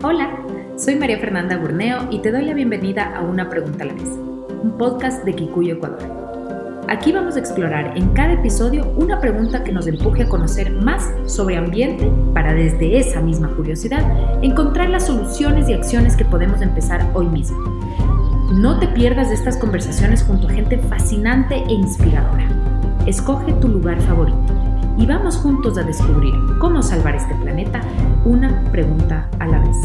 Hola, soy María Fernanda Burneo y te doy la bienvenida a Una Pregunta a la vez, un podcast de Kikuyo Ecuador. Aquí vamos a explorar en cada episodio una pregunta que nos empuje a conocer más sobre ambiente para desde esa misma curiosidad encontrar las soluciones y acciones que podemos empezar hoy mismo. No te pierdas de estas conversaciones junto a gente fascinante e inspiradora. Escoge tu lugar favorito y vamos juntos a descubrir cómo salvar este planeta una pregunta a la vez.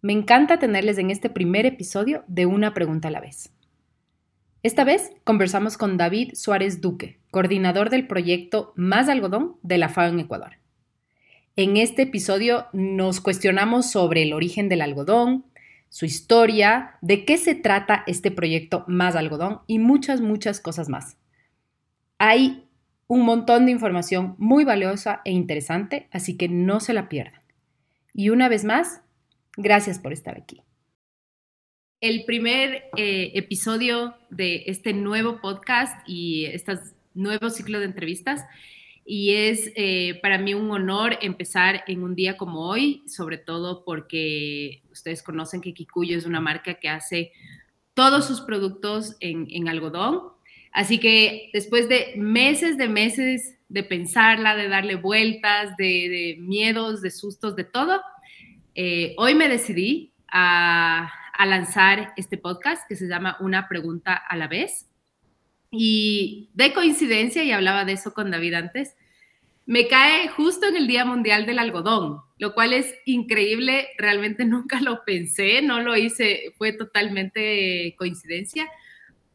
Me encanta tenerles en este primer episodio de Una pregunta a la vez. Esta vez conversamos con David Suárez Duque, coordinador del proyecto Más Algodón de la FAO en Ecuador. En este episodio nos cuestionamos sobre el origen del algodón, su historia, de qué se trata este proyecto Más Algodón y muchas, muchas cosas más. Hay un montón de información muy valiosa e interesante, así que no se la pierdan. Y una vez más, gracias por estar aquí. El primer eh, episodio de este nuevo podcast y este nuevo ciclo de entrevistas y es eh, para mí un honor empezar en un día como hoy, sobre todo porque ustedes conocen que Kikuyo es una marca que hace todos sus productos en, algodón. Así que después de meses de meses de pensarla, de darle vueltas, de, miedos, de sustos, de todo, eh, hoy me decidí a, a lanzar este podcast que se llama Una pregunta a la vez. Y de coincidencia, y hablaba de eso con David antes, me cae justo en el Día Mundial del Algodón, lo cual es increíble, realmente nunca lo pensé, no lo hice, fue totalmente coincidencia,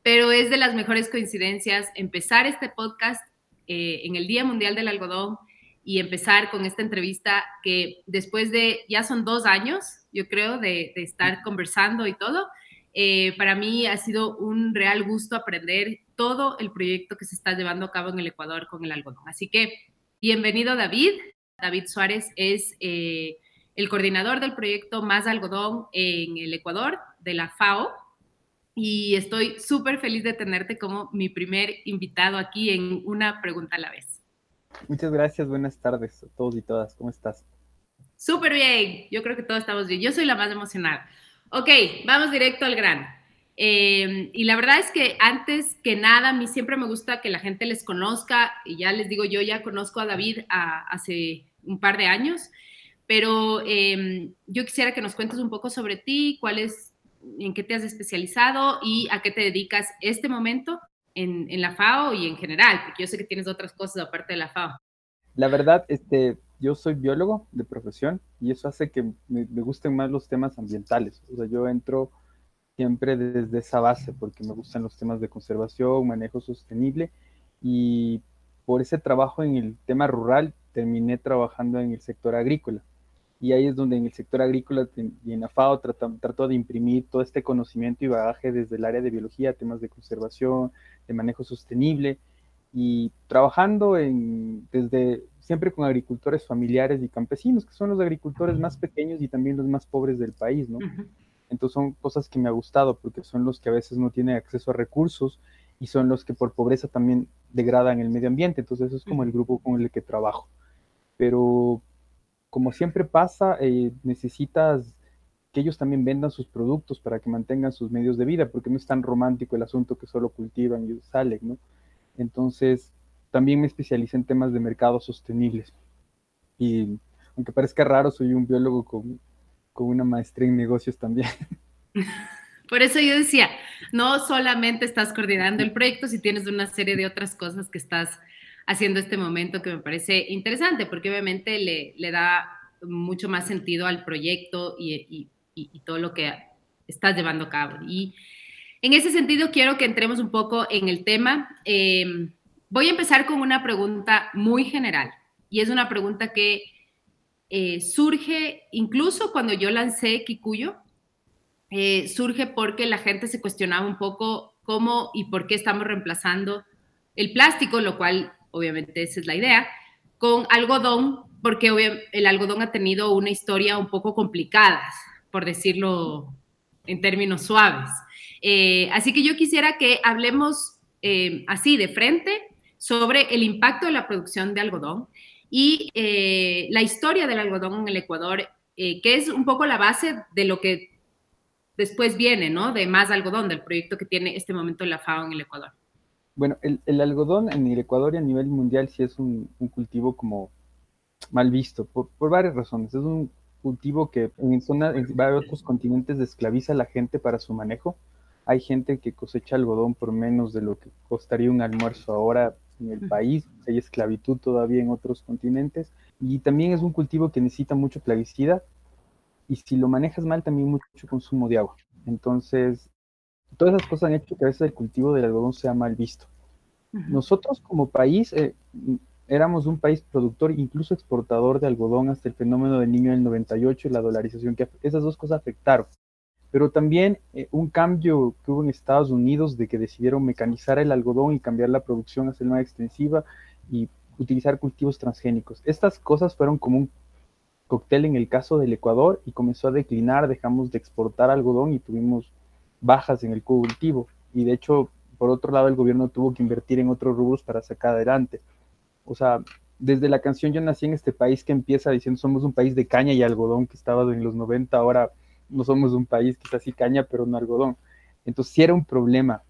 pero es de las mejores coincidencias empezar este podcast eh, en el Día Mundial del Algodón y empezar con esta entrevista que después de, ya son dos años, yo creo, de, estar conversando y todo, eh, para mí ha sido un real gusto aprender todo el proyecto que se está llevando a cabo en el Ecuador con el algodón. Así que bienvenido David. David Suárez es eh, el coordinador del proyecto Más Algodón en el Ecuador de la FAO. Y estoy súper feliz de tenerte como mi primer invitado aquí en una pregunta a la vez. Muchas gracias, buenas tardes a todos y todas. ¿Cómo estás? Súper bien, yo creo que todos estamos bien. Yo soy la más emocionada. Ok, vamos directo al grano. Em, y la verdad es que antes que nada, a mí siempre me gusta que la gente les conozca, y ya les digo, yo ya conozco a David hace un par de años, pero em, yo quisiera que nos cuentes un poco sobre ti, cuál es, en qué te has especializado y a qué te dedicas este momento en, en la FAO y en general, porque yo sé que tienes otras cosas aparte de la FAO. La verdad, este, yo soy biólogo de profesión y eso hace que me, gusten más los temas ambientales. O sea, yo entro siempre desde esa base porque me gustan los temas de conservación, manejo sostenible y por ese trabajo en el tema rural terminé trabajando en el sector agrícola. Y ahí es donde en el sector agrícola y en AFAO trato, trato de imprimir todo este conocimiento y bagaje desde el área de biología, temas de conservación, de manejo sostenible y trabajando en, desde siempre con agricultores familiares y campesinos, que son los agricultores más pequeños y también los más pobres del país, ¿no? Entonces son cosas que me ha gustado porque son los que a veces no tienen acceso a recursos y son los que por pobreza también degradan el medio ambiente. Entonces eso es como el grupo con el que trabajo. Pero como siempre pasa, eh, necesitas que ellos también vendan sus productos para que mantengan sus medios de vida, porque no es tan romántico el asunto que solo cultivan y salen, ¿no? Entonces, también me especialicé en temas de mercados sostenibles. Y aunque parezca raro, soy un biólogo con, una maestría en negocios también. Por eso yo decía, no solamente estás coordinando el proyecto, si tienes una serie de otras cosas que estás haciendo este momento que me parece interesante, porque obviamente le, da mucho más sentido al proyecto y, todo lo que estás llevando a cabo. Y en ese sentido, quiero que entremos un poco en el tema. Em, voy a empezar con una pregunta muy general y es una pregunta que eh, surge incluso cuando yo lancé Kikuyo, eh, surge porque la gente se cuestionaba un poco cómo y por qué estamos reemplazando el plástico, lo cual obviamente esa es la idea, con algodón, porque el algodón ha tenido una historia un poco complicada por decirlo en términos suaves. Eh, así que yo quisiera que hablemos así de frente sobre el impacto de la producción de algodón y eh, la historia del algodón en el Ecuador, que es un poco la base de lo que después viene, ¿no? De más algodón, del proyecto que tiene este momento la FAO en el Ecuador. Bueno, el, algodón en el Ecuador y a nivel mundial sí es un, cultivo como mal visto, por, varias razones. Es un cultivo que en, zona, en varios continentes esclaviza a la gente para su manejo. Hay gente que cosecha algodón por menos de lo que costaría un almuerzo ahora en el país. Hay esclavitud todavía en otros continentes. Y también es un cultivo que necesita mucho plaguicida. Y si lo manejas mal, también mucho consumo de agua. Entonces, todas esas cosas han hecho que a veces el cultivo del algodón sea mal visto. Nosotros como país eh, éramos un país productor, incluso exportador de algodón hasta el fenómeno del niño del 98 y la dolarización, que esas dos cosas afectaron. Pero también eh, un cambio que hubo en Estados Unidos de que decidieron mecanizar el algodón y cambiar la producción a ser más extensiva y utilizar cultivos transgénicos. Estas cosas fueron como un cóctel en el caso del Ecuador y comenzó a declinar, dejamos de exportar algodón y tuvimos bajas en el cultivo. Y de hecho, por otro lado, el gobierno tuvo que invertir en otros rubros para sacar adelante. O sea, desde la canción Yo nací en este país que empieza diciendo somos un país de caña y algodón que estaba en los 90, ahora no somos un país que está así caña, pero no algodón. Entonces sí era un problema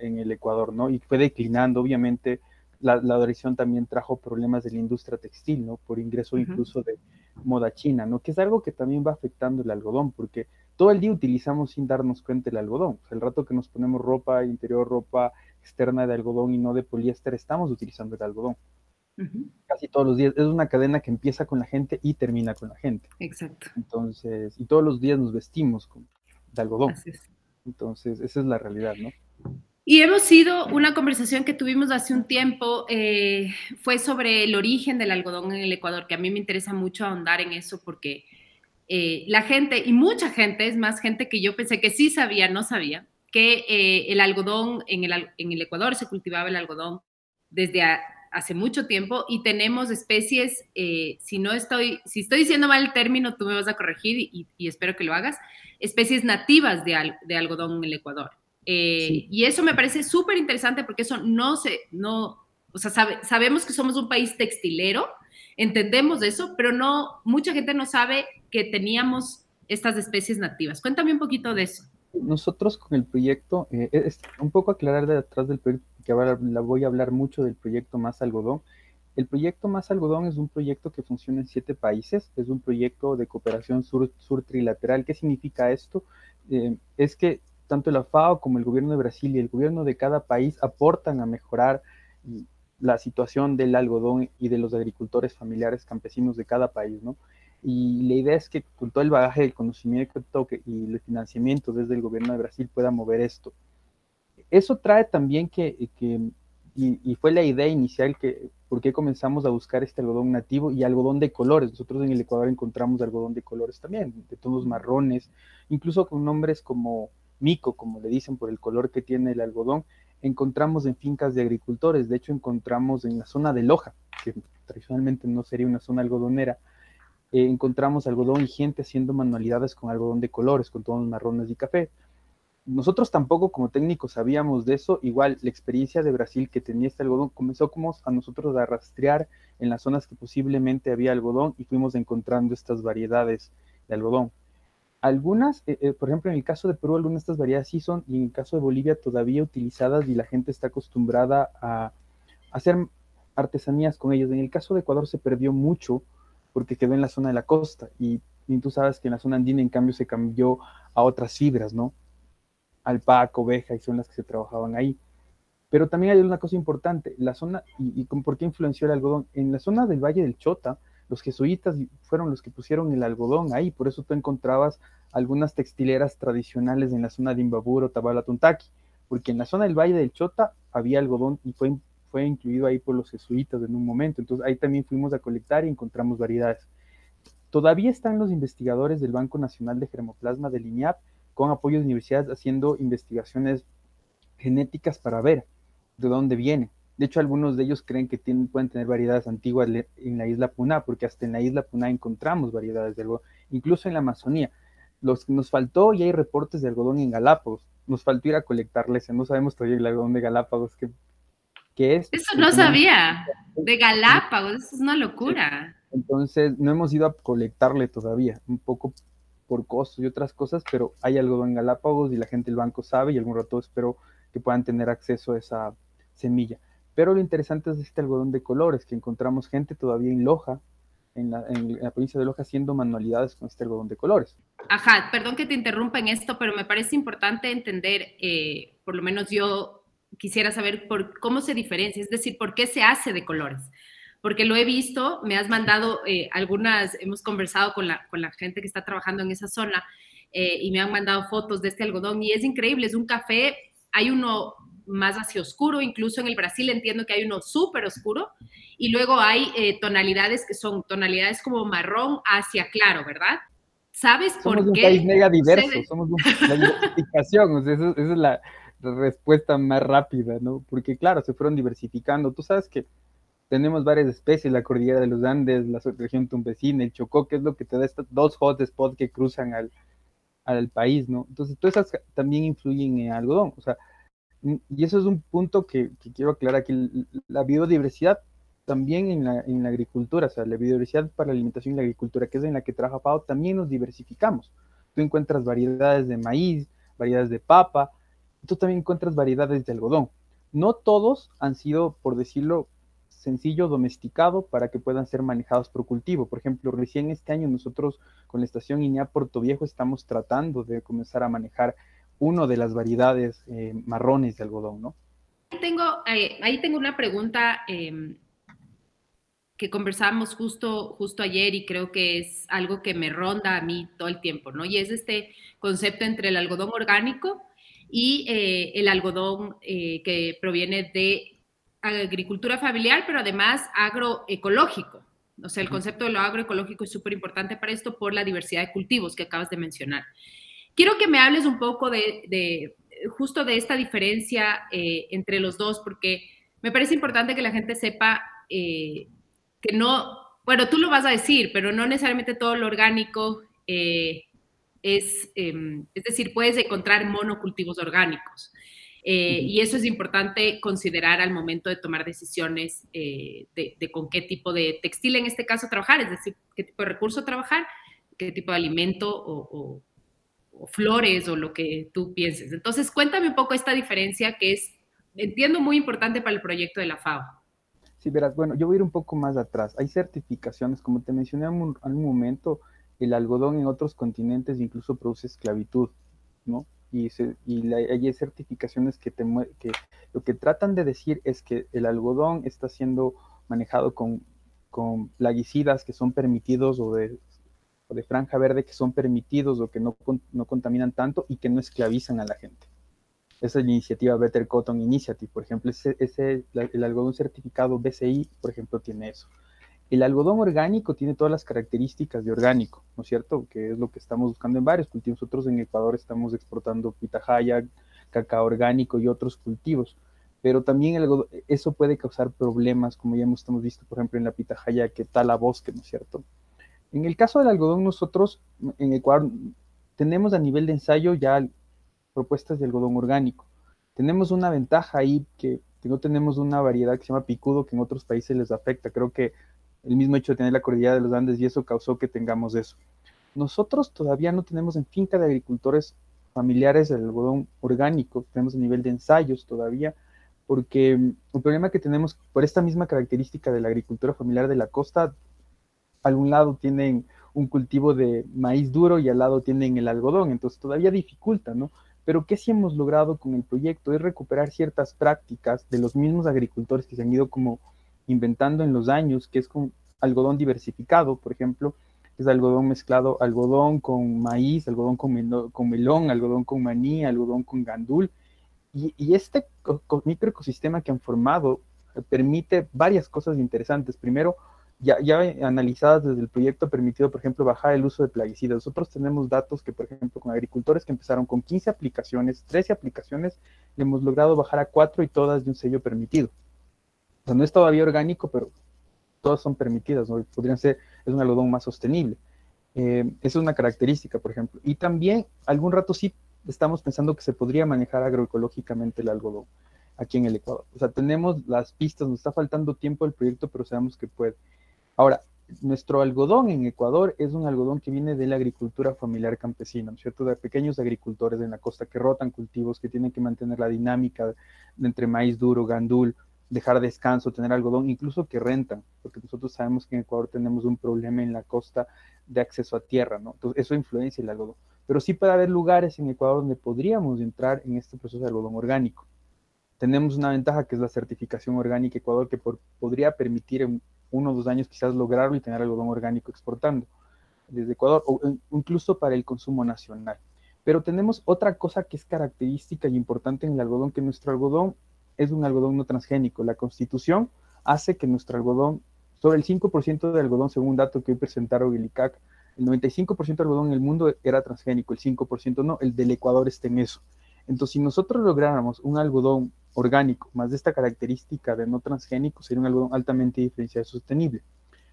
en, el Ecuador, ¿no? Y fue declinando, obviamente, la, la también trajo problemas de la industria textil, ¿no? Por ingreso incluso de moda china, ¿no? Que es algo que también va afectando el algodón, porque todo el día utilizamos sin darnos cuenta el algodón. el rato que nos ponemos ropa interior, ropa externa de algodón y no de poliéster, estamos utilizando el algodón. Casi todos los días. Es una cadena que empieza con la gente y termina con la gente. Exacto. Entonces, y todos los días nos vestimos con, de algodón. Entonces, esa es la realidad, ¿no? Y hemos sido, una conversación que tuvimos hace un tiempo, eh, fue sobre el origen del algodón en el Ecuador, que a mí me interesa mucho ahondar en eso porque eh, la gente, y mucha gente, es más gente que yo pensé que sí sabía, no sabía, que eh, el algodón, en el, en el, Ecuador se cultivaba el algodón desde hace mucho tiempo y tenemos especies, eh, si no estoy, si estoy diciendo mal el término, tú me vas a corregir y, espero que lo hagas, especies nativas de, de algodón en el Ecuador. Y eso me parece súper interesante porque eso no se, no, o sea, sabemos que somos un país textilero, entendemos eso, pero no, mucha gente no sabe que teníamos estas especies nativas. Cuéntame un poquito de eso. Nosotros con el proyecto, eh, es un poco aclarar de atrás del proyecto, que ahora la voy a hablar mucho del proyecto Más Algodón. El proyecto Más Algodón es un proyecto que funciona en siete países, es un proyecto de cooperación sur, sur trilateral. ¿Qué significa esto? Eh, es que tanto la FAO como el gobierno de Brasil y el gobierno de cada país aportan a mejorar la situación del algodón y de los agricultores familiares campesinos de cada país, ¿no? Y la idea es que con todo el bagaje del conocimiento y el financiamiento desde el gobierno de Brasil pueda mover esto. Eso trae también que, y, fue la idea inicial que, por qué comenzamos a buscar este algodón nativo y algodón de colores. Nosotros en el Ecuador encontramos algodón de colores también, de tonos marrones, incluso con nombres como mico, como le dicen por el color que tiene el algodón, encontramos en fincas de agricultores, de hecho encontramos en la zona de Loja, que tradicionalmente no sería una zona algodonera, eh, encontramos algodón y gente haciendo manualidades con algodón de colores, con tonos marrones y café. Nosotros tampoco como técnicos sabíamos de eso, igual la experiencia de Brasil que tenía este algodón comenzó como a nosotros a rastrear en las zonas que posiblemente había algodón y fuimos encontrando estas variedades de algodón. Algunas, eh, eh, por ejemplo, en el caso de Perú, algunas de estas variedades sí son, y en el caso de Bolivia todavía utilizadas y la gente está acostumbrada a, hacer artesanías con ellas. En el caso de Ecuador se perdió mucho porque quedó en la zona de la costa y, tú sabes que en la zona andina en cambio se cambió a otras fibras, ¿no? Alpaca, oveja y son las que se trabajaban ahí. Pero también hay una cosa importante, la zona, y, y por qué influenció el algodón, en la zona del Valle del Chota, los jesuitas fueron los que pusieron el algodón ahí, por eso tú encontrabas algunas textileras tradicionales en la zona de Imbaburo, Tabalatuntaquí, porque en la zona del Valle del Chota había algodón y fue, fue incluido ahí por los jesuitas en un momento, entonces ahí también fuimos a colectar y encontramos variedades. Todavía están los investigadores del Banco Nacional de Germoplasma del INIAP con apoyo de universidades haciendo investigaciones genéticas para ver de dónde viene. De hecho, algunos de ellos creen que tienen, pueden tener variedades antiguas en la isla Puná, porque hasta en la isla Puná encontramos variedades de algo, incluso en la Amazonía. los, nos faltó y hay reportes de algodón en Galápagos. Nos faltó ir a colectarles, no sabemos todavía el algodón de Galápagos que, es. Eso no sabía, de Galápagos, eso es una locura. Entonces, no hemos ido a colectarle todavía, un poco por costos y otras cosas, pero hay algodón en Galápagos y la gente del banco sabe y algún rato espero que puedan tener acceso a esa semilla. Pero lo interesante es este algodón de colores, que encontramos gente todavía en Loja, en la, provincia de Loja, haciendo manualidades con este algodón de colores. Ajá, perdón que te interrumpa en esto, pero me parece importante entender, eh, por lo menos yo quisiera saber por cómo se diferencia, es decir, por qué se hace de colores. Porque lo he visto, me has mandado eh, algunas, hemos conversado con la, con la gente que está trabajando en esa zona eh, y me han mandado fotos de este algodón y es increíble, es un café, hay uno más hacia oscuro, incluso en el Brasil entiendo que hay uno súper oscuro, y luego hay eh, tonalidades que son tonalidades como marrón hacia claro, ¿verdad? ¿Sabes por somos qué? Somos un país mega diverso, somos la diversificación, o sea, esa, es la, respuesta más rápida, ¿no? Porque claro, se fueron diversificando. Tú sabes que tenemos varias especies, la cordillera de los Andes, la región tumbesina, el Chocó, que es lo que te da estos dos hotspots que cruzan al, al país, ¿no? Entonces, todas esas también influyen en algodón. O sea, y eso es un punto que, quiero aclarar, que la biodiversidad también en la, en la, agricultura, o sea, la biodiversidad para la alimentación y la agricultura, que es en la que trabaja Pau, también nos diversificamos. Tú encuentras variedades de maíz, variedades de papa, tú también encuentras variedades de algodón. No todos han sido, por decirlo sencillo, domesticado para que puedan ser manejados por cultivo. Por ejemplo, recién este año nosotros con la estación INEA Puerto Viejo estamos tratando de comenzar a manejar uno de las variedades eh, marrones de algodón, ¿no? Ahí tengo, eh, ahí tengo una pregunta em, que conversamos justo, justo ayer y creo que es algo que me ronda a mí todo el tiempo, ¿no? Y es este concepto entre el algodón orgánico y eh, el algodón que proviene de agricultura familiar, pero además agroecológico. O sea, el concepto de lo agroecológico es súper importante para esto por la diversidad de cultivos que acabas de mencionar. Quiero que me hables un poco de, justo de esta diferencia eh, entre los dos, porque me parece importante que la gente sepa eh, que no, bueno, tú lo vas a decir, pero no necesariamente todo lo orgánico eh, es, em, es decir, puedes encontrar monocultivos orgánicos. Y eso es importante considerar al momento de tomar decisiones de, con qué tipo de textil en este caso trabajar, es decir, qué tipo de recurso trabajar, qué tipo de alimento o o flores o lo que tú pienses. Entonces, cuéntame un poco esta diferencia que es, entiendo, muy importante para el proyecto de la FAO. Sí, verás, bueno, yo voy a ir un poco más atrás. Hay certificaciones, como te mencioné en un, momento, el algodón en otros continentes incluso produce esclavitud, ¿no? Y, y hay certificaciones que, te, que lo que tratan de decir es que el algodón está siendo manejado con, plaguicidas que son permitidos o de de franja verde que son permitidos o que no, no contaminan tanto y que no esclavizan a la gente. Esa es la iniciativa Better Cotton Initiative, por ejemplo, ese, ese, el algodón certificado BCI, por ejemplo, tiene eso. El algodón orgánico tiene todas las características de orgánico, ¿no es cierto? Que es lo que estamos buscando en varios cultivos. Nosotros en Ecuador estamos exportando pitahaya, cacao orgánico y otros cultivos. Pero también el eso puede causar problemas, como ya hemos, visto, por ejemplo, en la pitahaya que tala bosque, ¿no es cierto? En el caso del algodón, nosotros en Ecuador tenemos a nivel de ensayo ya propuestas de algodón orgánico. Tenemos una ventaja ahí que, no tenemos una variedad que se llama picudo que en otros países les afecta. Creo que el mismo hecho de tener la cordillera de los Andes y eso causó que tengamos eso. Nosotros todavía no tenemos en finca de agricultores familiares el algodón orgánico, tenemos a nivel de ensayos todavía, porque el problema que tenemos por esta misma característica de la agricultura familiar de la costa, al un lado tienen un cultivo de maíz duro y al lado tienen el algodón, entonces todavía dificulta, ¿no? Pero ¿qué sí hemos logrado con el proyecto? Es recuperar ciertas prácticas de los mismos agricultores que se han ido como inventando en los años, que es algodón diversificado, por ejemplo, es algodón mezclado, algodón con maíz, algodón con, melón, algodón con maní, algodón con gandul. Y, y este microecosistema que han formado eh, permite varias cosas interesantes. Primero, ya, ya analizadas desde el proyecto ha permitido, por ejemplo, bajar el uso de plaguicidas. Nosotros tenemos datos que, por ejemplo, con agricultores que empezaron con 15 aplicaciones, 13 aplicaciones, hemos logrado bajar a 4 y todas de un sello permitido. O sea, no es todavía orgánico, pero todas son permitidas, ¿no? Podrían ser, es un algodón más sostenible. Eh, esa es una característica, por ejemplo. Y también algún rato sí estamos pensando que se podría manejar agroecológicamente el algodón aquí en el Ecuador. O sea, tenemos las pistas, nos está faltando tiempo el proyecto, pero sabemos que puede. Ahora, nuestro algodón en Ecuador es un algodón que viene de la agricultura familiar campesina, ¿no es cierto? De pequeños agricultores en la costa que rotan cultivos, que tienen que mantener la dinámica entre maíz duro, gandul, dejar descanso, tener algodón, incluso que rentan, porque nosotros sabemos que en Ecuador tenemos un problema en la costa de acceso a tierra, ¿no? Entonces, eso influencia el algodón. Pero sí puede haber lugares en Ecuador donde podríamos entrar en este proceso de algodón orgánico. Tenemos una ventaja que es la certificación orgánica Ecuador, que podría permitir en uno o dos años quizás lograrlo y tener algodón orgánico exportando desde Ecuador, o incluso para el consumo nacional. Pero tenemos otra cosa que es característica y importante en el algodón, que nuestro algodón es un algodón no transgénico. La constitución hace que nuestro algodón, sobre el 5% de algodón, según un dato que hoy presentaron el el 95% de algodón en el mundo era transgénico, el 5% no, el del Ecuador está en eso. Entonces, si nosotros lográramos un algodón orgánico, más de esta característica de no transgénico, sería un algodón altamente diferenciado y sostenible.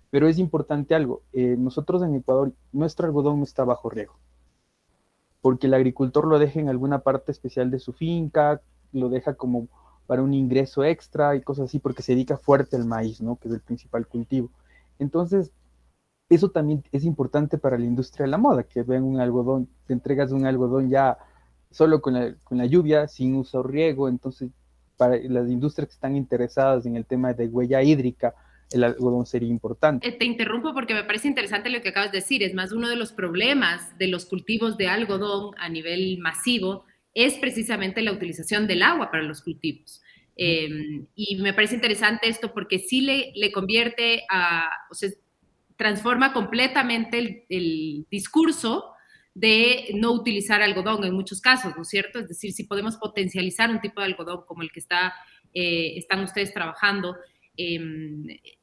Pero es importante algo, eh, nosotros en Ecuador, nuestro algodón no está bajo riego, porque el agricultor lo deja en alguna parte especial de su finca, lo deja como para un ingreso extra y cosas así, porque se dedica fuerte al maíz, ¿no? Que es el principal cultivo. Entonces, eso también es importante para la industria de la moda, que ven un algodón, te entregas un algodón ya solo con la, con la lluvia, sin uso riego, entonces para las industrias que están interesadas en el tema de huella hídrica, el algodón sería importante. Eh, te interrumpo porque me parece interesante lo que acabas de decir. Es más, uno de los problemas de los cultivos de algodón a nivel masivo es precisamente la utilización del agua para los cultivos. Em, y me parece interesante esto porque sí le, le convierte a, o sea, transforma completamente el, el, discurso de no utilizar algodón en muchos casos, ¿no es cierto? Es decir, si podemos potencializar un tipo de algodón como el que está, eh, están ustedes trabajando, eh,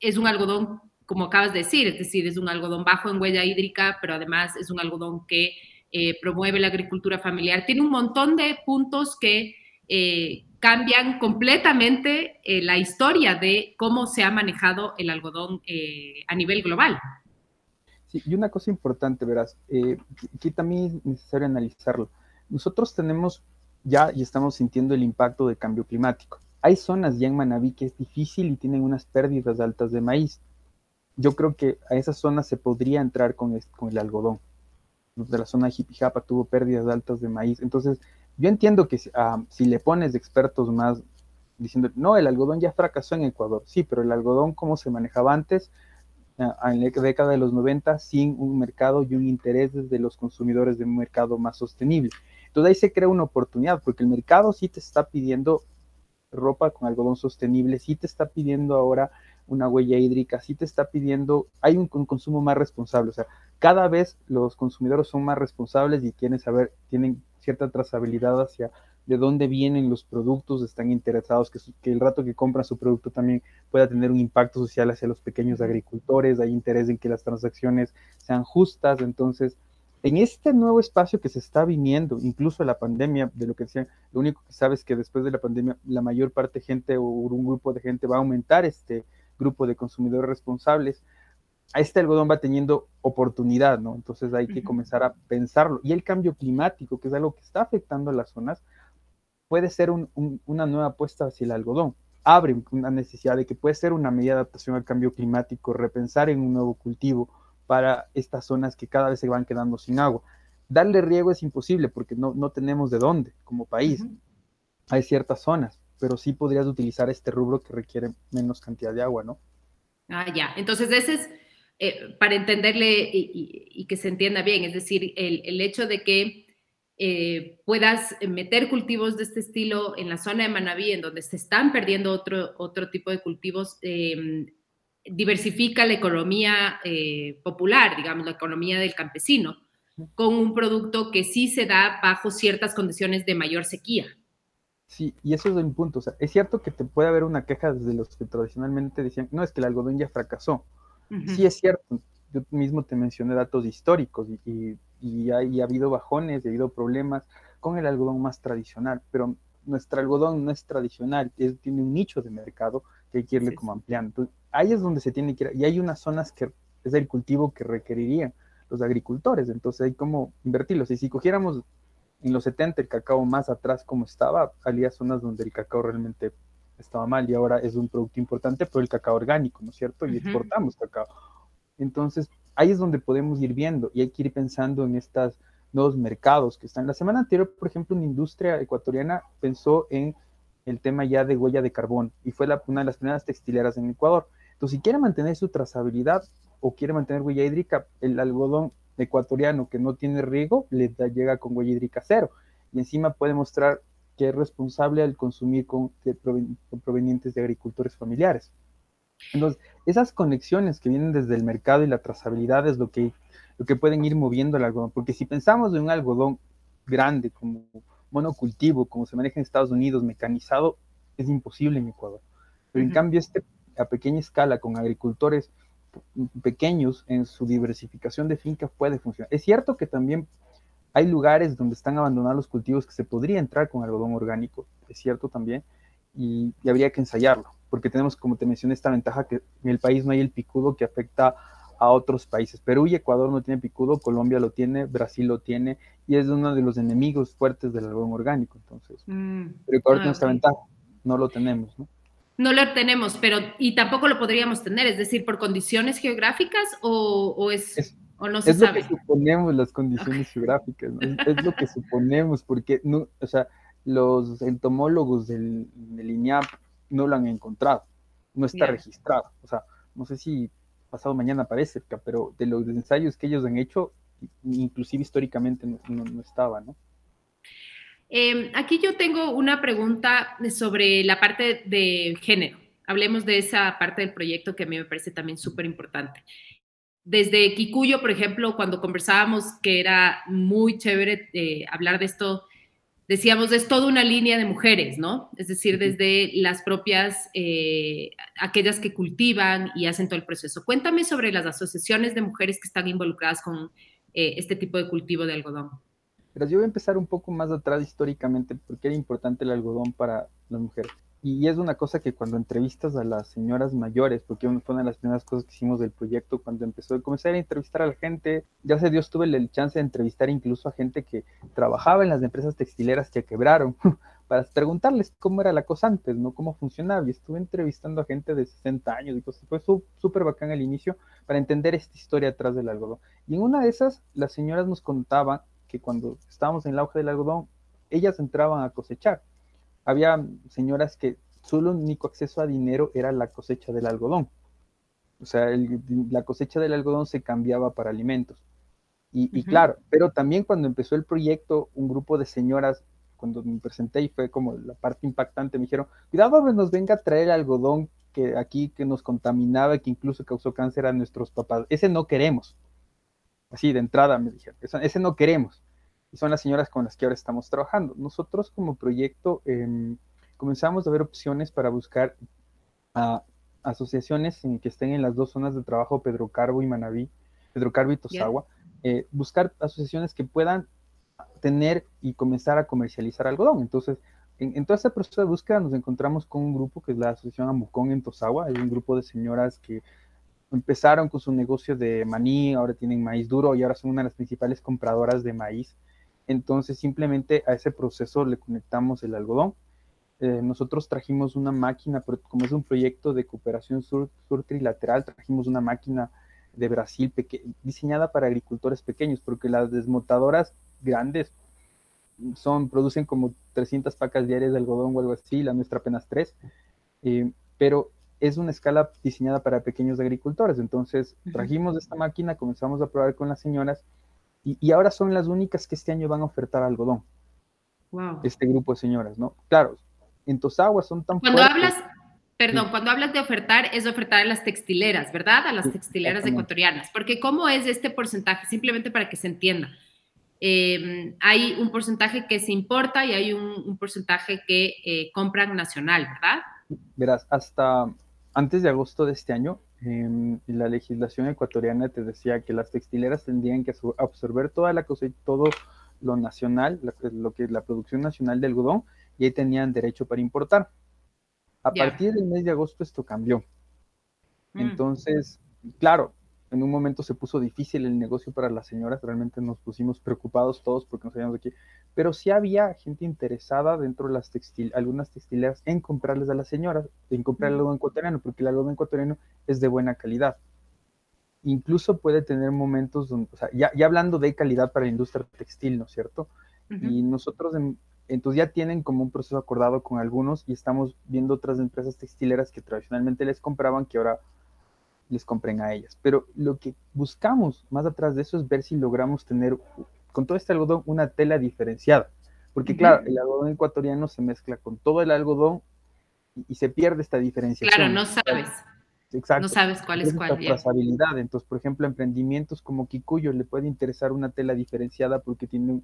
es un algodón, como acabas de decir, es decir, es un algodón bajo en huella hídrica, pero además es un algodón que eh, promueve la agricultura familiar. Tiene un montón de puntos que eh, cambian completamente eh, la historia de cómo se ha manejado el algodón a nivel global. Sí, y una cosa importante, verás, que también es necesario analizarlo. Nosotros tenemos ya y estamos sintiendo el impacto del cambio climático. Hay zonas ya en Manabí que es difícil y tienen unas pérdidas altas de maíz. Yo creo que a esas zonas se podría entrar con, con el algodón de la zona de Jipijapa tuvo pérdidas altas de maíz. Entonces, yo entiendo que ah, si le pones expertos más diciendo, no, el algodón ya fracasó en Ecuador, sí, pero el algodón como se manejaba antes, ah, en la década de los 90, sin un mercado y un interés desde los consumidores de un mercado más sostenible. Entonces ahí se crea una oportunidad, porque el mercado sí te está pidiendo ropa con algodón sostenible, sí te está pidiendo ahora una huella hídrica, sí te está pidiendo, hay un, consumo más responsable, o sea, cada vez los consumidores son más responsables y quieren saber, tienen cierta trazabilidad hacia de dónde vienen los productos, están interesados que, que, el rato que compran su producto también pueda tener un impacto social hacia los pequeños agricultores, hay interés en que las transacciones sean justas, entonces en este nuevo espacio que se está viniendo, incluso la pandemia, de lo que decían, lo único que sabes es que después de la pandemia la mayor parte de gente o un grupo de gente va a aumentar este, grupo de consumidores responsables, a este algodón va teniendo oportunidad, ¿no? Entonces hay que comenzar a pensarlo. Y el cambio climático, que es algo que está afectando a las zonas, puede ser una nueva apuesta hacia el algodón. Abre una necesidad de que puede ser una medida de adaptación al cambio climático, repensar en un nuevo cultivo para estas zonas que cada vez se van quedando sin agua. Darle riego es imposible porque no, no tenemos de dónde como país. Hay ciertas zonas, pero sí podrías utilizar este rubro que requiere menos cantidad de agua, ¿no? Ah, ya. Entonces, ese es eh, para entenderle y, que se entienda bien, es decir, el, hecho de que eh, puedas meter cultivos de este estilo en la zona de Manabí, en donde se están perdiendo otro, otro tipo de cultivos, em, diversifica la economía eh, popular, digamos, la economía del campesino, con un producto que sí se da bajo ciertas condiciones de mayor sequía. Sí, y eso es un punto. O sea, es cierto que te puede haber una queja desde los que tradicionalmente decían, no, es que el algodón ya fracasó. Sí, es cierto. Yo mismo te mencioné datos históricos y, y, ha, habido bajones, ha habido problemas con el algodón más tradicional, pero nuestro algodón no es tradicional, tiene un nicho de mercado que hay que irle como ampliando. ahí es donde se tiene que ir, y hay unas zonas que es el cultivo que requerirían los agricultores. Entonces hay como invertirlos. Y si cogiéramos en los 70 el cacao más atrás como estaba, había zonas donde el cacao realmente estaba mal y ahora es un producto importante, pero el cacao orgánico, ¿no es cierto? Y exportamos cacao. Entonces, ahí es donde podemos ir viendo y hay que ir pensando en estos nuevos mercados que están. La semana anterior, por ejemplo, una industria ecuatoriana pensó en el tema ya de huella de carbón y fue la, una de las primeras textileras en Ecuador. Entonces, si quiere mantener su trazabilidad o quiere mantener huella hídrica, el algodón ecuatoriano que no tiene riego le llega con huella hídrica cero y encima puede mostrar que es responsable al consumir con, provenientes de agricultores familiares. Entonces, esas conexiones que vienen desde el mercado y la trazabilidad es lo que, lo que pueden ir moviendo el algodón, porque si pensamos en un algodón grande como monocultivo, como se maneja en Estados Unidos, mecanizado, es imposible en Ecuador. Pero en cambio, este a pequeña escala con agricultores pequeños en su diversificación de fincas puede funcionar. Es cierto que también hay lugares donde están abandonados los cultivos que se podría entrar con algodón orgánico, es cierto también, y, habría que ensayarlo, porque tenemos, como te mencioné, esta ventaja que en el país no hay el picudo que afecta a otros países. Perú y Ecuador no tienen picudo, Colombia lo tiene, Brasil lo tiene, y es uno de los enemigos fuertes del algodón orgánico, entonces. Mm. Pero Ecuador tiene ah, esta ventaja, no lo tenemos, ¿no? No lo tenemos, pero y tampoco lo podríamos tener, es decir, por condiciones geográficas o, es, o no se es lo que suponemos las condiciones geográficas, es, lo que suponemos, porque no, o sea, los entomólogos del, del INIAP no lo han encontrado, no está registrado, o sea, no sé si pasado mañana aparece, pero de los ensayos que ellos han hecho, inclusive históricamente no, no estaba, ¿no? Em, aquí yo tengo una pregunta sobre la parte de género. Hablemos de esa parte del proyecto que a mí me parece también súper importante. Desde Kikuyo, por ejemplo, cuando conversábamos que era muy chévere eh, hablar de esto, decíamos, es toda una línea de mujeres, ¿no? Es decir, desde las propias, eh, aquellas que cultivan y hacen todo el proceso. Cuéntame sobre las asociaciones de mujeres que están involucradas con eh, este tipo de cultivo de algodón. Pero yo voy a empezar un poco más atrás históricamente, porque era importante el algodón para las mujeres. Y es una cosa que cuando entrevistas a las señoras mayores, porque fue una de las primeras cosas que hicimos del proyecto, cuando empezó a comenzar a entrevistar a la gente, ya sé Dios tuve el chance de entrevistar incluso a gente que trabajaba en las empresas textileras que quebraron, para preguntarles cómo era la cosa antes, ¿no? Cómo funcionaba. Y estuve entrevistando a gente de 60 años y. Fue súper bacán al inicio para entender esta historia atrás del algodón. Y en una de esas, las señoras nos contaban que cuando estábamos en el auge del algodón, ellas entraban a cosechar. Había señoras que solo único acceso a dinero era la cosecha del algodón. O sea, la cosecha del algodón se cambiaba para alimentos. Y, claro, pero también cuando empezó el proyecto, un grupo de señoras, cuando me presenté y fue como la parte impactante, me dijeron, cuidado que nos venga a traer el algodón que aquí que nos contaminaba, que incluso causó cáncer a nuestros papás. Ese no queremos. Así de entrada me dijeron, ese no queremos. Y son las señoras con las que ahora estamos trabajando. Nosotros como proyecto em, comenzamos a ver opciones para buscar asociaciones en que estén en las dos zonas de trabajo, Pedro Carbo y Manabí, Pedro Carbo y Tosagua, eh, buscar asociaciones que puedan tener y comenzar a comercializar algodón. Entonces, en, en, todo este proceso de búsqueda nos encontramos con un grupo que es la Asociación Amucón en Tosagua, es un grupo de señoras que empezaron con su negocio de maní, ahora tienen maíz duro y ahora son una de las principales compradoras de maíz. Entonces simplemente a ese proceso le conectamos el algodón. Eh, nosotros trajimos una máquina, como es un proyecto de cooperación sur, trilateral, trajimos una máquina de Brasil diseñada para agricultores pequeños, porque las desmotadoras grandes son, producen como 300 pacas diarias de algodón o algo así, la nuestra apenas 3, eh, pero es una escala diseñada para pequeños agricultores. Entonces, trajimos esta máquina, comenzamos a probar con las señoras y, ahora son las únicas que este año van a ofertar algodón. Wow. Este grupo de señoras, ¿no? Claro, en Tosagua son tan Cuando hablas, perdón, cuando hablas de ofertar, es ofertar a las textileras, ¿verdad? A las textileras ecuatorianas. Porque ¿cómo es este porcentaje? Simplemente para que se entienda. Em, hay un porcentaje que se importa y hay un, porcentaje que eh, compran nacional, ¿verdad? Verás, hasta antes de agosto de este año, em, la legislación ecuatoriana te decía que las textileras tendrían que absorber toda la cosecha, todo lo nacional, lo que es la producción nacional de algodón, y ahí tenían derecho para importar. A partir del mes de agosto esto cambió. Mm. Entonces, claro, en un momento se puso difícil el negocio para las señoras, realmente nos pusimos preocupados todos porque no sabíamos de qué, pero sí había gente interesada dentro de las textil, algunas textileras en comprarles a las señoras, en comprar el algodón ecuatoriano, porque el algodón ecuatoriano es de buena calidad. Incluso puede tener momentos donde, o sea, ya, ya hablando de calidad para la industria textil, ¿no es cierto? Y nosotros, entonces ya tienen como un proceso acordado con algunos y estamos viendo otras empresas textileras que tradicionalmente les compraban que ahora les compren a ellas. Pero lo que buscamos más atrás de eso es ver si logramos tener con todo este algodón una tela diferenciada. Porque claro, el algodón ecuatoriano se mezcla con todo el algodón y, se pierde esta diferenciación. Claro, no sabes. Exacto. No sabes cuál es, cuál. trazabilidad. Entonces, por ejemplo, emprendimientos como Kikuyo le puede interesar una tela diferenciada porque tiene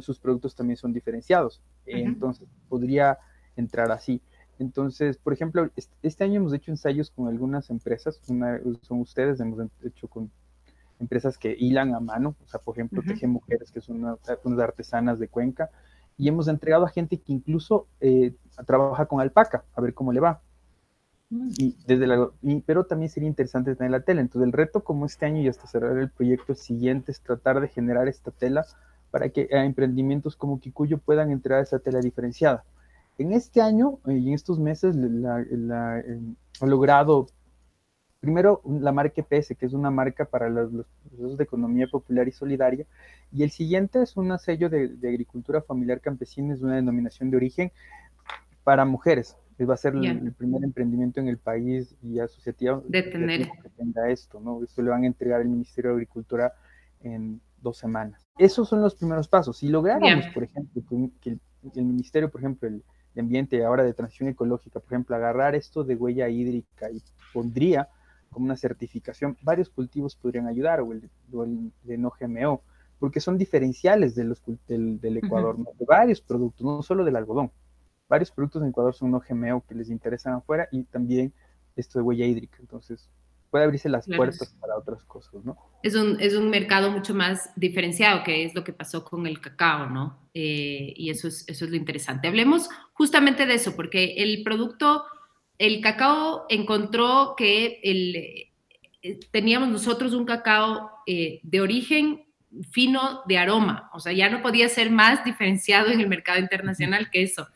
sus productos también son diferenciados. Entonces, podría entrar así. Entonces, por ejemplo, este año hemos hecho ensayos con algunas empresas, son ustedes, hemos hecho con empresas que hilan a mano, o sea, por ejemplo, Teje Mujeres, que son unas artesanas de Cuenca, y hemos entregado a gente que incluso eh, trabaja con alpaca, a ver cómo le va. Mm. Y desde la, pero también sería interesante tener la tela. Entonces, el reto como este año y hasta cerrar el proyecto siguiente es tratar de generar esta tela para que a emprendimientos como Kikuyo puedan entrar a esa tela diferenciada. En este año eh, y en estos meses eh, ha logrado primero la marca EPS, que es una marca para los, procesos de economía popular y solidaria, y el siguiente es un sello de, agricultura familiar campesina, es una denominación de origen para mujeres. Va a ser el, primer emprendimiento en el país y asociativo de tener. que tenga esto, ¿no? Esto le van a entregar el Ministerio de Agricultura en dos semanas. Esos son los primeros pasos. Si lográramos, por ejemplo, que, el, el, Ministerio, por ejemplo, el, de ambiente, ahora de transición ecológica, por ejemplo, agarrar esto de huella hídrica y pondría como una certificación, varios cultivos podrían ayudar, o el, de no GMO, porque son diferenciales de los, del, del Ecuador, de varios productos, no solo del algodón. Varios productos en Ecuador son no GMO que les interesan afuera y también esto de huella hídrica. Entonces, puede abrirse las puertas para otras cosas, ¿no? Es un, es un mercado mucho más diferenciado, que es lo que pasó con el cacao, ¿no? Eh, y eso es, eso es lo interesante. Hablemos justamente de eso, porque el producto, el cacao encontró que el, eh, teníamos nosotros un cacao eh, de origen fino de aroma, o sea, ya no podía ser más diferenciado en el mercado internacional que eso.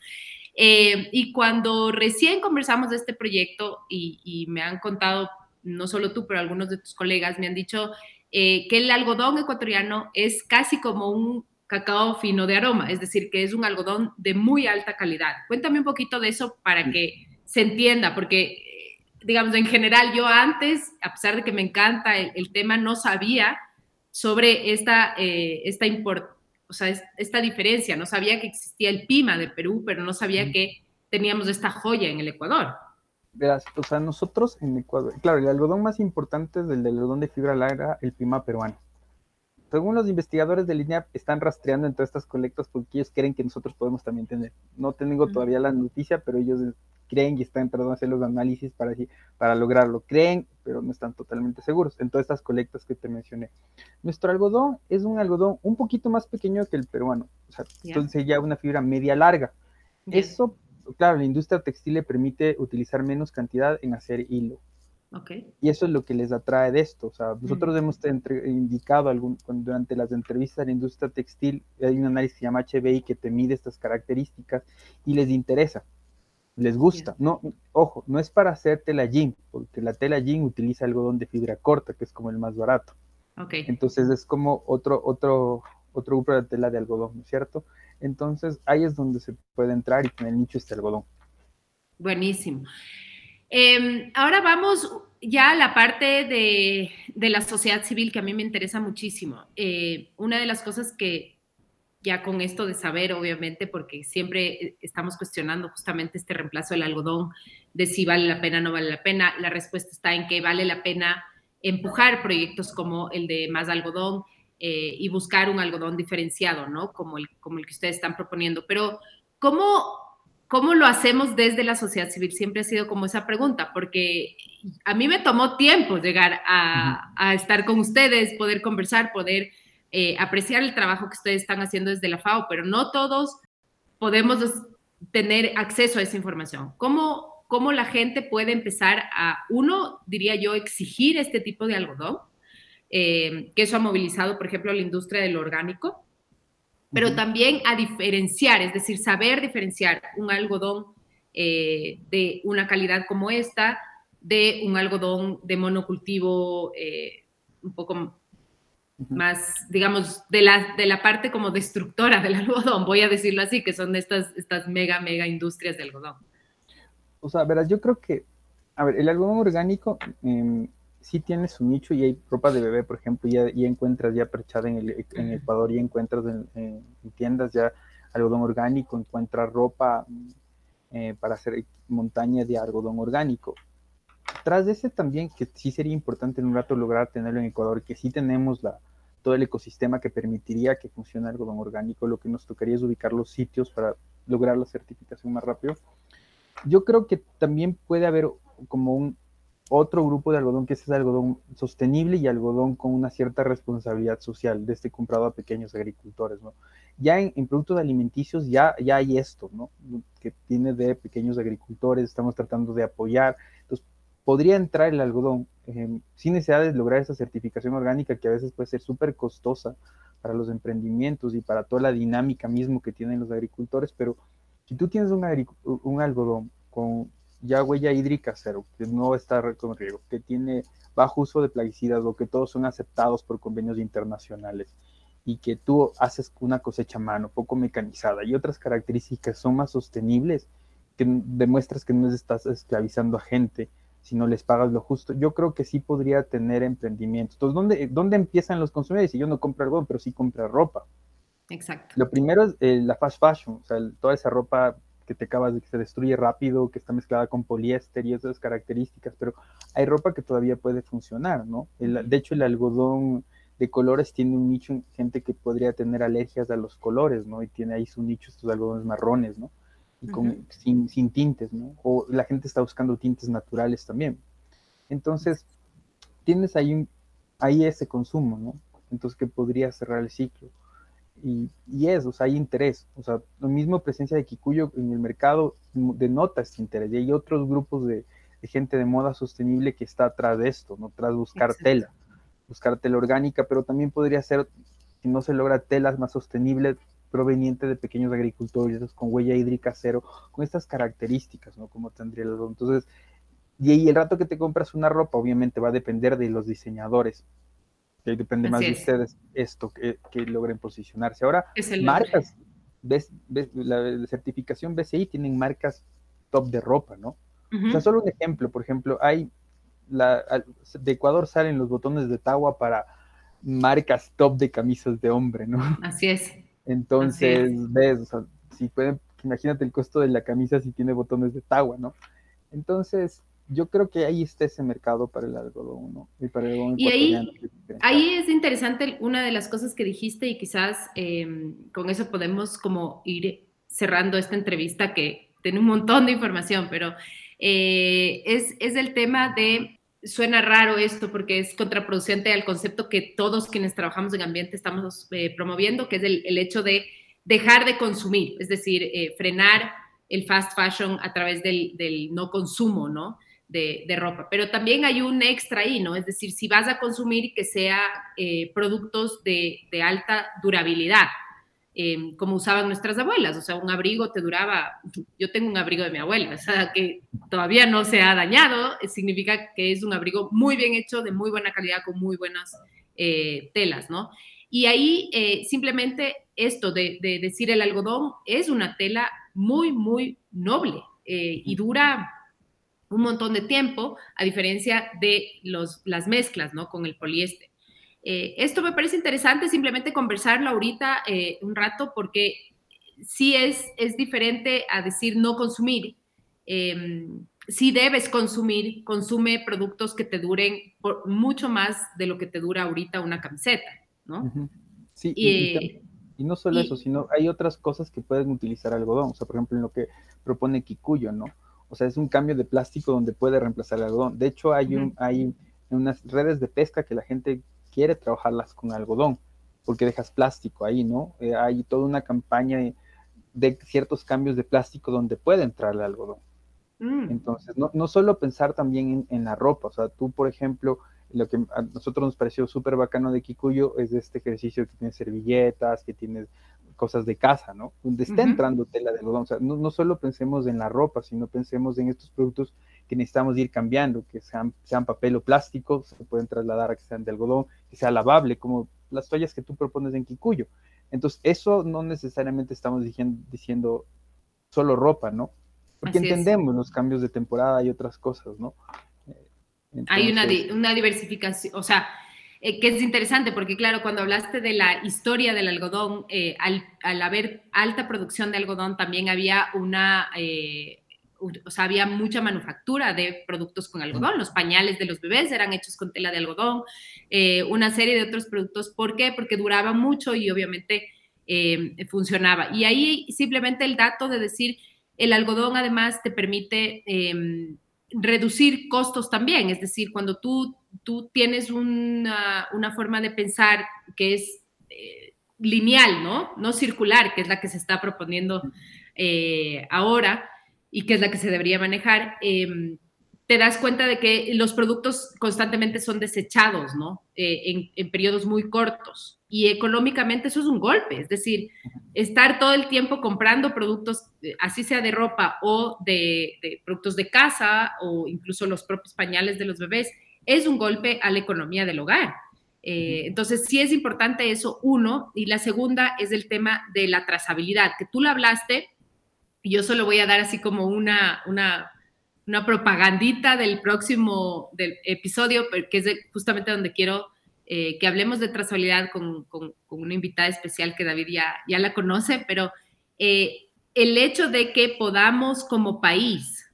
y cuando recién conversamos de este proyecto y, y me han contado no solo tú, pero algunos de tus colegas me han dicho eh, que el algodón ecuatoriano es casi como un cacao fino de aroma, es decir, que es un algodón de muy alta calidad. Cuéntame un poquito de eso para que se entienda, porque, digamos, en general yo antes, a pesar de que me encanta el, tema, no sabía sobre esta, eh, esta, o sea, esta diferencia, no sabía que existía el PIMA de Perú, pero no sabía que teníamos esta joya en el Ecuador verás, o sea, nosotros en Ecuador, claro, el algodón más importante es el del algodón de fibra larga, el pima peruano. Según los investigadores de línea, están rastreando en todas estas colectas porque ellos creen que nosotros podemos también tener. No tengo todavía la noticia, pero ellos creen y están tratando de hacer los análisis para, para lograrlo. Creen, pero no están totalmente seguros en todas estas colectas que te mencioné. Nuestro algodón es un algodón un poquito más pequeño que el peruano, o sea, entonces ya una fibra media larga. Eso claro, la industria textil le permite utilizar menos cantidad en hacer hilo. Okay. Y eso es lo que les atrae de esto. O sea, nosotros mm. hemos indicado algún, durante las entrevistas a la industria textil, hay un análisis que se llama HBI que te mide estas características y les interesa, les gusta. No, ojo, no es para hacer tela jean, porque la tela jean utiliza algodón de fibra corta, que es como el más barato. Okay. Entonces es como otro, otro, otro grupo de tela de algodón, ¿no es cierto? Entonces ahí es donde se puede entrar y en el nicho este algodón. Buenísimo. Em, ahora vamos ya a la parte de, la sociedad civil que a mí me interesa muchísimo. Eh, una de las cosas que ya con esto de saber, obviamente, porque siempre estamos cuestionando justamente este reemplazo del algodón, de si vale la pena o no vale la pena, la respuesta está en que vale la pena empujar proyectos como el de Más Algodón, eh, y buscar un algodón diferenciado, ¿no? Como el, que ustedes están proponiendo. Pero, ¿cómo, ¿cómo lo hacemos desde la sociedad civil? Siempre ha sido como esa pregunta, porque a mí me tomó tiempo llegar a, a estar con ustedes, poder conversar, poder eh, apreciar el trabajo que ustedes están haciendo desde la FAO, pero no todos podemos tener acceso a esa información. ¿Cómo, cómo la gente puede empezar a, uno, diría yo, exigir este tipo de algodón, eh, que eso ha movilizado, por ejemplo, la industria del orgánico, pero también a diferenciar, es decir, saber diferenciar un algodón eh, de una calidad como esta de un algodón de monocultivo eh, un poco más, digamos, de la, de la parte como destructora del algodón, voy a decirlo así, que son estas, estas mega, mega industrias de algodón. O sea, verás, yo creo que, a ver, el algodón orgánico eh, sí tiene su nicho y hay ropa de bebé, por ejemplo, ya, ya encuentras ya perchada en, el, en Ecuador, ya encuentras en, tiendas ya algodón orgánico, encuentras ropa eh, para hacer montaña de algodón orgánico. Tras de ese también, que sí sería importante en un rato lograr tenerlo en Ecuador, que sí tenemos la, todo el ecosistema que permitiría que funcione algodón orgánico, lo que nos tocaría es ubicar los sitios para lograr la certificación más rápido. Yo creo que también puede haber como un otro grupo de algodón que es el algodón sostenible y algodón con una cierta responsabilidad social de este comprado a pequeños agricultores, ¿no? Ya en, productos alimenticios ya, ya hay esto, ¿no? Que tiene de pequeños agricultores, estamos tratando de apoyar. Entonces, podría entrar el algodón eh, sin necesidad de lograr esa certificación orgánica que a veces puede ser súper costosa para los emprendimientos y para toda la dinámica mismo que tienen los agricultores, pero si tú tienes un, un algodón con ya huella hídrica cero, que no está con riego, que tiene bajo uso de plaguicidas o que todos son aceptados por convenios internacionales y que tú haces una cosecha a mano, poco mecanizada y otras características son más sostenibles, que demuestras que no estás esclavizando a gente, si no les pagas lo justo, yo creo que sí podría tener emprendimiento. Entonces, ¿dónde, dónde empiezan los consumidores? Si yo no compro algo, pero sí compro ropa. Exacto. Lo primero es eh, la fast fashion, o sea, toda esa ropa que te acabas de que se destruye rápido, que está mezclada con poliéster y esas características, pero hay ropa que todavía puede funcionar, ¿no? de hecho, el algodón de colores tiene un nicho, gente que podría tener alergias a los colores, ¿no? Y tiene ahí su nicho estos algodones marrones, ¿no? Y con, sin, sin, tintes, ¿no? O la gente está buscando tintes naturales también. Entonces, tienes ahí, un, ahí ese consumo, ¿no? Entonces, que podría cerrar el ciclo. Y, y es, o sea, hay interés. O sea, lo mismo presencia de Kikuyo en el mercado denota este interés. Y hay otros grupos de, gente de moda sostenible que está atrás de esto, ¿no? Tras buscar tela, buscar tela orgánica, pero también podría ser, si no se logra telas más sostenibles, proveniente de pequeños agricultores con huella hídrica cero, con estas características, ¿no? Como tendría el Entonces, y, y el rato que te compras una ropa, obviamente va a depender de los diseñadores, depende más de ustedes esto que, logren posicionarse. Ahora, marcas, ves, la, certificación BCI tienen marcas top de ropa, ¿no? O sea, solo un ejemplo, por ejemplo, hay la, de Ecuador salen los botones de Tawa para marcas top de camisas de hombre, ¿no? Así es. Entonces, ves, o sea, si pueden, imagínate el costo de la camisa si tiene botones de Tawa, ¿no? Entonces, yo creo que ahí está ese mercado para el algodón, ¿no? Y, para el y ahí, ahí es interesante una de las cosas que dijiste y quizás em, con eso podemos como ir cerrando esta entrevista que tiene un montón de información, pero eh, es, es el tema de, suena raro esto porque es contraproducente al concepto que todos quienes trabajamos en ambiente estamos eh, promoviendo, que es el, el, hecho de dejar de consumir, es decir, eh, frenar el fast fashion a través del, del no consumo, ¿no? De, ropa. Pero también hay un extra ahí, ¿no? Es decir, si vas a consumir que sea eh, productos de, alta durabilidad, em, como usaban nuestras abuelas. O sea, un abrigo te duraba, yo tengo un abrigo de mi abuela, o sea, que todavía no se ha dañado, significa que es un abrigo muy bien hecho, de muy buena calidad, con muy buenas eh, telas, ¿no? Y ahí eh, simplemente esto de, de, decir el algodón es una tela muy, muy noble y dura un montón de tiempo, a diferencia de los, las mezclas, ¿no? Con el poliéster. Eh, esto me parece interesante simplemente conversarlo ahorita eh, un rato porque sí es, es diferente a decir no consumir. Em, si debes consumir, consume productos que te duren por mucho más de lo que te dura ahorita una camiseta, ¿no? Sí, y, y, no solo eso, sino hay otras cosas que pueden utilizar algodón, o sea, por ejemplo, en lo que propone Kikuyo, ¿no? O sea, es un cambio de plástico donde puede reemplazar el algodón. De hecho, hay, un, hay unas redes de pesca que la gente quiere trabajarlas con algodón, porque dejas plástico ahí, ¿no? Eh, hay toda una campaña de, ciertos cambios de plástico donde puede entrar el algodón. Mm. Entonces, no, no, solo pensar también en, la ropa, o sea, tú, por ejemplo, lo que a nosotros nos pareció súper bacano de Kikuyo es este ejercicio que tiene servilletas, que tiene cosas de casa, ¿no? Donde está entrando tela de algodón. O sea, no, no, solo pensemos en la ropa, sino pensemos en estos productos que necesitamos ir cambiando, que sean, sean papel o plástico, se pueden trasladar a que sean de algodón, que sea lavable, como las toallas que tú propones en Kikuyo. Entonces, eso no necesariamente estamos diciendo, diciendo solo ropa, ¿no? Porque entendemos los cambios de temporada y otras cosas, ¿no? Hay una, una diversificación, o sea, eh, que es interesante porque, claro, cuando hablaste de la historia del algodón, eh, al, al, haber alta producción de algodón, también había una, eh, o sea, había mucha manufactura de productos con algodón. Los pañales de los bebés eran hechos con tela de algodón, una serie de otros productos. ¿Por qué? Porque duraba mucho y obviamente funcionaba. Y ahí simplemente el dato de decir, el algodón además te permite em, reducir costos también, es decir, cuando tú, tú tienes una, forma de pensar que es eh, lineal, ¿no? No circular, que es la que se está proponiendo eh, ahora y que es la que se debería manejar, em, te das cuenta de que los productos constantemente son desechados, ¿no? Eh, en, periodos muy cortos. Y económicamente eso es un golpe, es decir, estar todo el tiempo comprando productos, eh, así sea de ropa o de, productos de casa o incluso los propios pañales de los bebés, es un golpe a la economía del hogar. Eh, entonces, sí es importante eso, uno, y la segunda es el tema de la trazabilidad, que tú lo hablaste, y yo solo voy a dar así como una, una una propagandita del próximo del episodio, que es justamente donde quiero eh, que hablemos de trazabilidad con, con, una invitada especial que David ya, ya la conoce, pero eh, el hecho de que podamos como país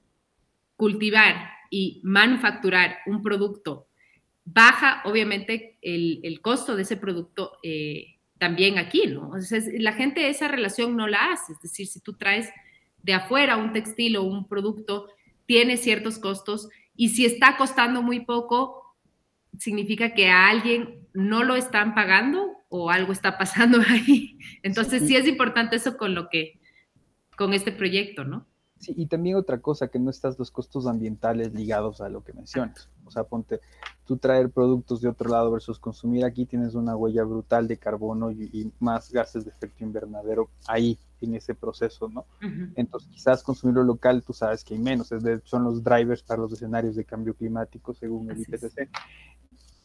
cultivar y manufacturar un producto baja, obviamente, el, el costo de ese producto eh, también aquí, ¿no? la gente esa relación no la hace, es decir, si tú traes de afuera un textil o un producto tiene ciertos costos y si está costando muy poco, significa que a alguien no lo están pagando o algo está pasando ahí. Entonces sí es importante eso con lo que, con este proyecto, ¿no? Sí, y también otra cosa, que no estás los costos ambientales ligados a lo que mencionas. O sea, ponte, tú traer productos de otro lado versus consumir aquí, tienes una huella brutal de carbono y, más gases de efecto invernadero ahí, en ese proceso, ¿no? Entonces, quizás consumir lo local, tú sabes que hay menos, es de, son los drivers para los escenarios de cambio climático, según el IPCC.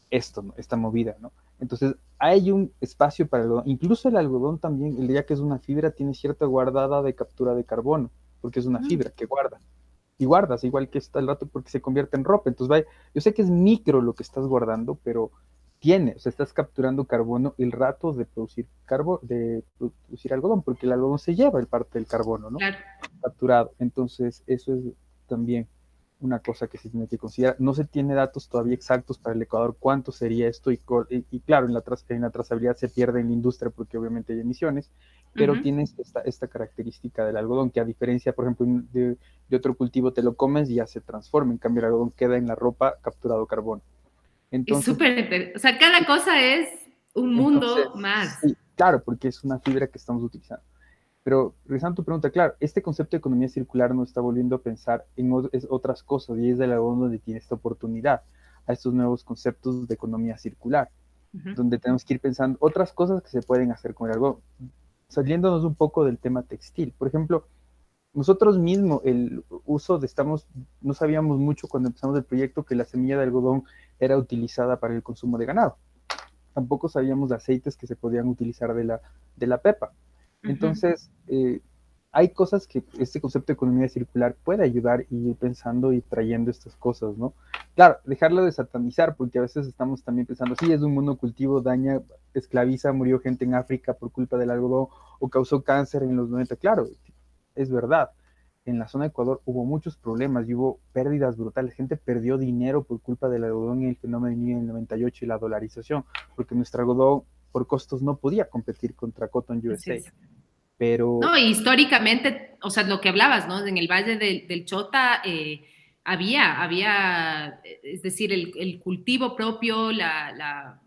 Esto, ¿no? esta movida, ¿no? Entonces, hay un espacio para el algodón. Incluso el algodón también, el día que es una fibra, tiene cierta guardada de captura de carbono porque es una fibra que guarda. Y guardas, igual que está el rato, porque se convierte en ropa. Entonces, vaya, yo sé que es micro lo que estás guardando, pero tiene, o sea, estás capturando carbono el rato de producir carbo, de producir algodón, porque el algodón se lleva el parte del carbono, ¿no? Claro. Capturado. Entonces, eso es también una cosa que se tiene que considerar. No se tiene datos todavía exactos para el Ecuador cuánto sería esto y, y, claro, en la, en la, trazabilidad se pierde en la industria porque obviamente hay emisiones, pero tienes esta, esta, característica del algodón que a diferencia, por ejemplo, de, otro cultivo te lo comes y ya se transforma, en cambio el algodón queda en la ropa capturado carbono. Entonces, es súper, o sea, cada cosa es un mundo más. claro, porque es una fibra que estamos utilizando. Pero regresando a tu pregunta, claro, este concepto de economía circular nos está volviendo a pensar en otras cosas y es del algodón donde tiene esta oportunidad a estos nuevos conceptos de economía circular, donde tenemos que ir pensando otras cosas que se pueden hacer con el algodón saliéndonos un poco del tema textil. Por ejemplo, nosotros mismos, el uso de estamos, no sabíamos mucho cuando empezamos el proyecto que la semilla de algodón era utilizada para el consumo de ganado. Tampoco sabíamos de aceites que se podían utilizar de la, de la pepa. Entonces, eh, hay cosas que este concepto de economía circular puede ayudar y ir pensando y trayendo estas cosas, ¿no? Claro, dejarlo de satanizar, porque a veces estamos también pensando, sí, es un monocultivo, daña, esclaviza, murió gente en África por culpa del algodón o causó cáncer en los 90. Claro, es verdad. En la zona de Ecuador hubo muchos problemas y hubo pérdidas brutales. Gente perdió dinero por culpa del algodón y el fenómeno en el 98 y la dolarización, porque nuestro algodón por costos no podía competir contra Cotton USA. Pero... No, históricamente, o sea, lo que hablabas, ¿no? En el Valle del, Chota eh, había, había, es decir, el, cultivo propio, la,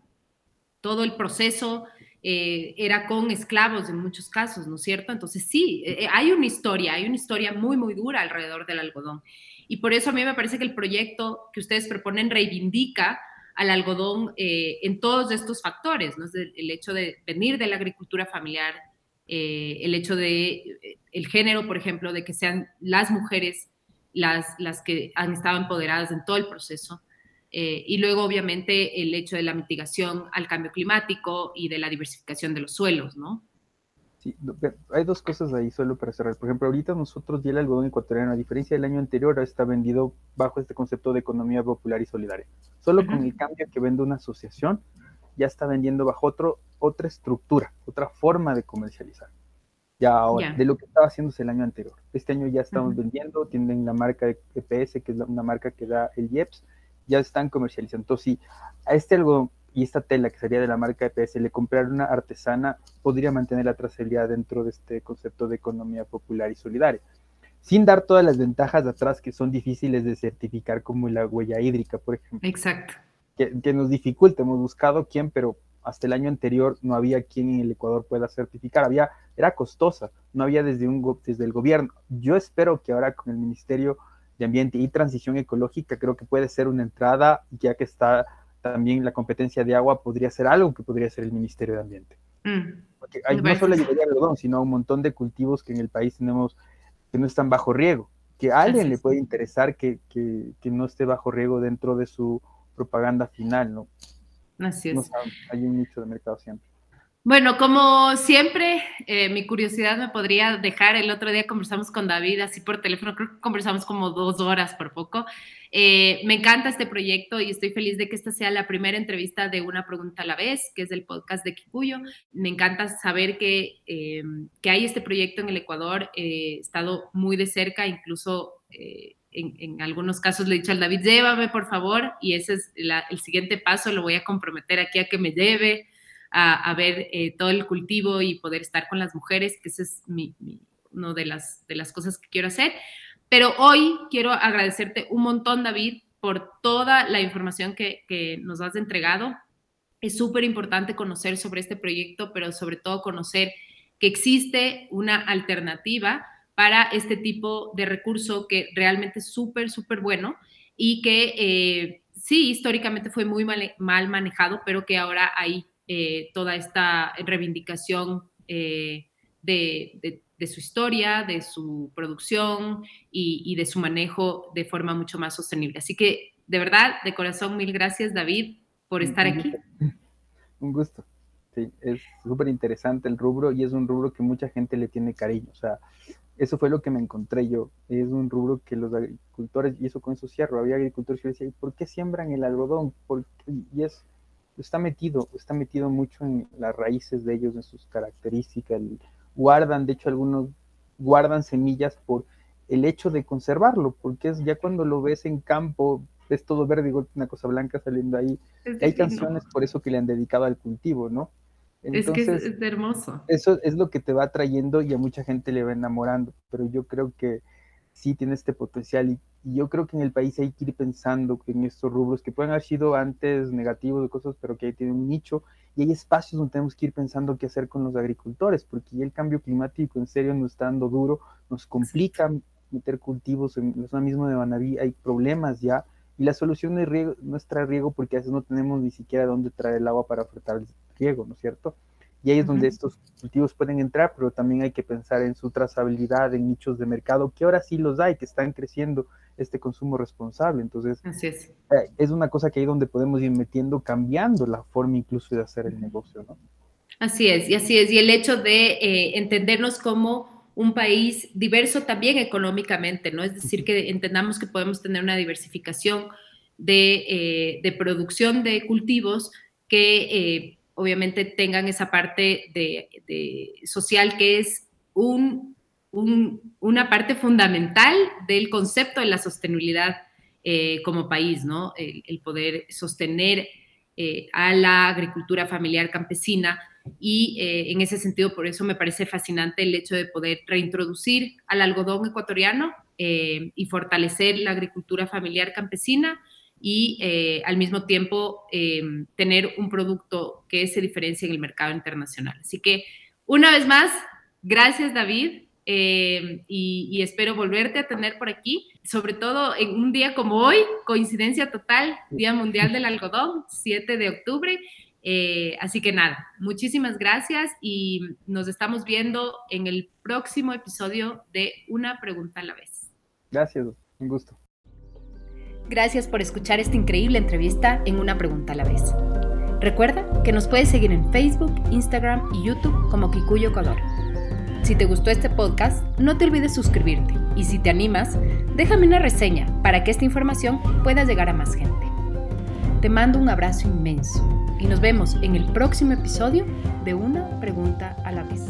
todo el proceso era con esclavos en muchos casos, ¿no es cierto? Entonces sí, hay una historia, hay una historia muy, muy dura alrededor del algodón. Y por eso a mí me parece que el proyecto que ustedes proponen reivindica al algodón en todos estos factores, ¿no? El hecho de venir de la agricultura familiar, el hecho de el género, por ejemplo, de que sean las mujeres las, las que han estado empoderadas en todo el proceso. Eh, y luego, obviamente, el hecho de la mitigación al cambio climático y de la diversificación de los suelos, ¿no? Sí, hay dos cosas ahí solo para cerrar. Por ejemplo, ahorita nosotros ya el algodón ecuatoriano, a diferencia del año anterior, está vendido bajo este concepto de economía popular y solidaria. Solo con el cambio que vende una asociación, ya está vendiendo bajo otro, otra estructura, otra forma de comercializar ya ahora, de lo que estaba haciéndose el año anterior. Este año ya estamos vendiendo, tienen la marca de EPS, que es una marca que da el IEPS, ya están comercializando. Entonces, si a este algo y esta tela que sería de la marca EPS le comprar una artesana, podría mantener la trazabilidad dentro de este concepto de economía popular y solidaria, sin dar todas las ventajas de atrás que son difíciles de certificar, como la huella hídrica, por ejemplo. Exacto. Que, que nos dificulta, hemos buscado quién, pero hasta el año anterior no había quien en el Ecuador pueda certificar, había, era costosa, no había desde, un, desde el gobierno. Yo espero que ahora con el Ministerio de Ambiente y Transición Ecológica creo que puede ser una entrada, ya que está también la competencia de agua, podría ser algo que podría ser el Ministerio de Ambiente. Mm. Porque hay, no solo ayudaría al algodón, sino a un montón de cultivos que en el país tenemos que no están bajo riego, que a alguien le puede interesar que, que, que no esté bajo riego dentro de su propaganda final, ¿no? Así es. hay un nicho de mercado siempre. Bueno, como siempre, eh, mi curiosidad me podría dejar. El otro día conversamos con David así por teléfono, creo que conversamos como dos horas por poco. Eh, me encanta este proyecto y estoy feliz de que esta sea la primera entrevista de Una Pregunta a la vez, que es del podcast de Kikuyo. Me encanta saber que, eh, que hay este proyecto en el Ecuador. he estado muy de cerca, incluso en, algunos casos le he dicho al David, llévame por favor, y ese es el siguiente paso, lo voy a comprometer aquí a que me lleve a, ver eh, todo el cultivo y poder estar con las mujeres, que esa es mi, una de las, de las cosas que quiero hacer. Pero hoy quiero agradecerte un montón, David, por toda la información que, que nos has entregado. Es súper importante conocer sobre este proyecto, pero sobre todo conocer que existe una alternativa para este tipo de recurso que realmente es súper, súper bueno y que eh, sí, históricamente fue muy mal, manejado, pero que ahora hay eh, toda esta reivindicación eh, de, su historia, de su producción y, de su manejo de forma mucho más sostenible. Así que, de verdad, de corazón, mil gracias, David, por estar aquí. Un gusto. Sí, es súper interesante el rubro y es un rubro que mucha gente le tiene cariño. O sea, eso fue lo que me encontré yo. Es un rubro que los agricultores, y eso con eso cierro, había agricultores que decían, ¿por qué siembran el algodón? Y es, está metido, está metido mucho en las raíces de ellos, en sus características. Guardan, de hecho, algunos guardan semillas por el hecho de conservarlo, porque es ya cuando lo ves en campo, ves todo verde y una cosa blanca saliendo ahí. Hay canciones por eso que le han dedicado al cultivo, ¿no? Es que es, hermoso. Eso es lo que te va trayendo y a mucha gente le va enamorando, pero yo creo que sí tiene este potencial y, yo creo que en el país hay que ir pensando en estos rubros que pueden haber sido antes negativos de cosas, pero que ahí tienen un nicho y hay espacios donde tenemos que ir pensando qué hacer con los agricultores, porque ya el cambio climático en serio nos está dando duro, nos complica meter cultivos en la zona misma de Banaví, hay problemas ya y la solución es, riego, no es traer riego porque a veces no tenemos ni siquiera dónde traer el agua para frotar riego, ¿no es cierto? Y ahí es donde estos cultivos pueden entrar, pero también hay que pensar en su trazabilidad, en nichos de mercado, que ahora sí los hay, que están creciendo este consumo responsable. Entonces, es. Eh, es una cosa que ahí donde podemos ir metiendo, cambiando la forma incluso de hacer el negocio, ¿no? Así es, y así es. Y el hecho de eh, entendernos como un país diverso también económicamente, ¿no? Es decir, que entendamos que podemos tener una diversificación de, eh, de producción de cultivos que obviamente tengan esa parte de, social que es un, una parte fundamental del concepto de la sostenibilidad eh, como país, ¿no? El, poder sostener eh, a la agricultura familiar campesina y eh, en ese sentido, por eso me parece fascinante el hecho de poder reintroducir al algodón ecuatoriano y fortalecer la agricultura familiar campesina y eh, al mismo tiempo em, tener un producto que se diferencie en el mercado internacional. Así que una vez más, gracias David em, y, espero volverte a tener por aquí, sobre todo en un día como hoy, coincidencia total, Día Mundial del Algodón, 7 de octubre. Eh, así que nada, muchísimas gracias y nos estamos viendo en el próximo episodio de Una Pregunta a la vez. Gracias, un gusto. Gracias por escuchar esta increíble entrevista en Una Pregunta a la vez. Recuerda que nos puedes seguir en Facebook, Instagram y YouTube como Kikuyo Ecuador. Si te gustó este podcast, no te olvides suscribirte y si te animas, déjame una reseña para que esta información pueda llegar a más gente. Te mando un abrazo inmenso y nos vemos en el próximo episodio de Una Pregunta a la vez.